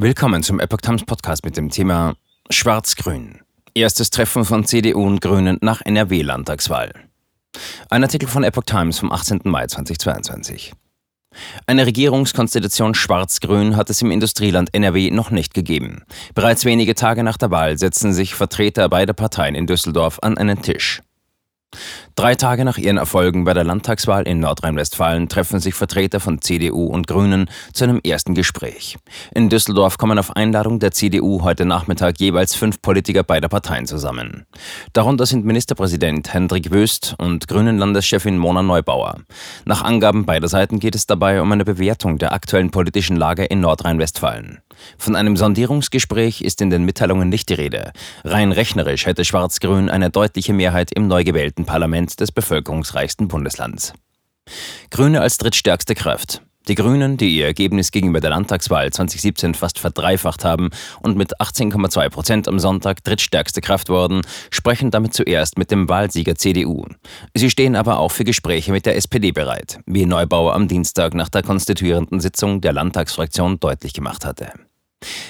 Willkommen zum Epoch Times Podcast mit dem Thema Schwarz-Grün. Erstes Treffen von CDU und Grünen nach NRW-Landtagswahl. Ein Artikel von Epoch Times vom 18. Mai 2022. Eine Regierungskonstellation Schwarz-Grün hat es im Industrieland NRW noch nicht gegeben. Bereits wenige Tage nach der Wahl setzen sich Vertreter beider Parteien in Düsseldorf an einen Tisch. Drei Tage nach ihren Erfolgen bei der Landtagswahl in Nordrhein-Westfalen treffen sich Vertreter von CDU und Grünen zu einem ersten Gespräch. In Düsseldorf kommen auf Einladung der CDU heute Nachmittag jeweils fünf Politiker beider Parteien zusammen. Darunter sind Ministerpräsident Hendrik Wüst und Grünen-Landeschefin Mona Neubauer. Nach Angaben beider Seiten geht es dabei um eine Bewertung der aktuellen politischen Lage in Nordrhein-Westfalen. Von einem Sondierungsgespräch ist in den Mitteilungen nicht die Rede. Rein rechnerisch hätte Schwarz-Grün eine deutliche Mehrheit im neu gewählten Parlament des bevölkerungsreichsten Bundeslands. Grüne als drittstärkste Kraft. Die Grünen, die ihr Ergebnis gegenüber der Landtagswahl 2017 fast verdreifacht haben und mit 18,2 Prozent am Sonntag drittstärkste Kraft wurden, sprechen damit zuerst mit dem Wahlsieger CDU. Sie stehen aber auch für Gespräche mit der SPD bereit, wie Neubauer am Dienstag nach der konstituierenden Sitzung der Landtagsfraktion deutlich gemacht hatte.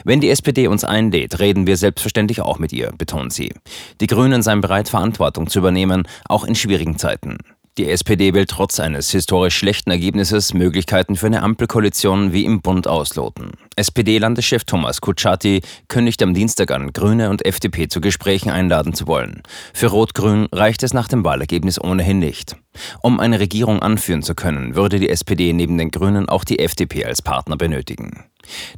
Wenn die SPD uns einlädt, reden wir selbstverständlich auch mit ihr, betont sie. Die Grünen seien bereit, Verantwortung zu übernehmen, auch in schwierigen Zeiten. Die SPD will trotz eines historisch schlechten Ergebnisses Möglichkeiten für eine Ampelkoalition wie im Bund ausloten. SPD-Landeschef Thomas Kutschaty kündigt am Dienstag an, Grüne und FDP zu Gesprächen einladen zu wollen. Für Rot-Grün reicht es nach dem Wahlergebnis ohnehin nicht. Um eine Regierung anführen zu können, würde die SPD neben den Grünen auch die FDP als Partner benötigen.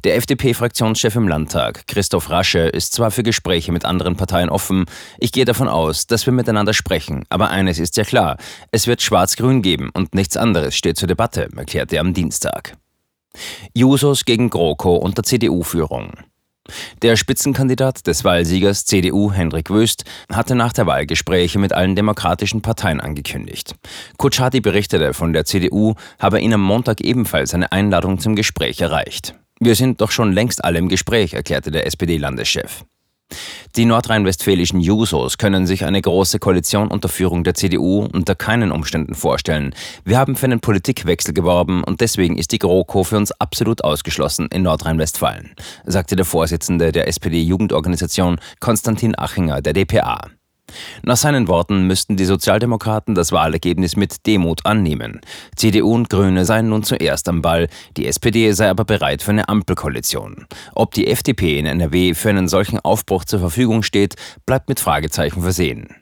Der FDP-Fraktionschef im Landtag, Christoph Rasche, ist zwar für Gespräche mit anderen Parteien offen, ich gehe davon aus, dass wir miteinander sprechen, aber eines ist ja klar, es wird Schwarz-Grün geben und nichts anderes steht zur Debatte, erklärte er am Dienstag. Jusos gegen GroKo unter CDU-Führung. Der Spitzenkandidat des Wahlsiegers CDU, Hendrik Wüst, hatte nach der Wahl Gespräche mit allen demokratischen Parteien angekündigt. Kutschati berichtete von der CDU, habe ihn am Montag ebenfalls eine Einladung zum Gespräch erreicht. Wir sind doch schon längst alle im Gespräch, erklärte der SPD-Landeschef. Die nordrhein-westfälischen Jusos können sich eine große Koalition unter Führung der CDU unter keinen Umständen vorstellen. Wir haben für einen Politikwechsel geworben und deswegen ist die GroKo für uns absolut ausgeschlossen in Nordrhein-Westfalen, sagte der Vorsitzende der SPD-Jugendorganisation Konstantin Achinger der DPA. Nach seinen Worten müssten die Sozialdemokraten das Wahlergebnis mit Demut annehmen. CDU und Grüne seien nun zuerst am Ball, die SPD sei aber bereit für eine Ampelkoalition. Ob die FDP in NRW für einen solchen Aufbruch zur Verfügung steht, bleibt mit Fragezeichen versehen.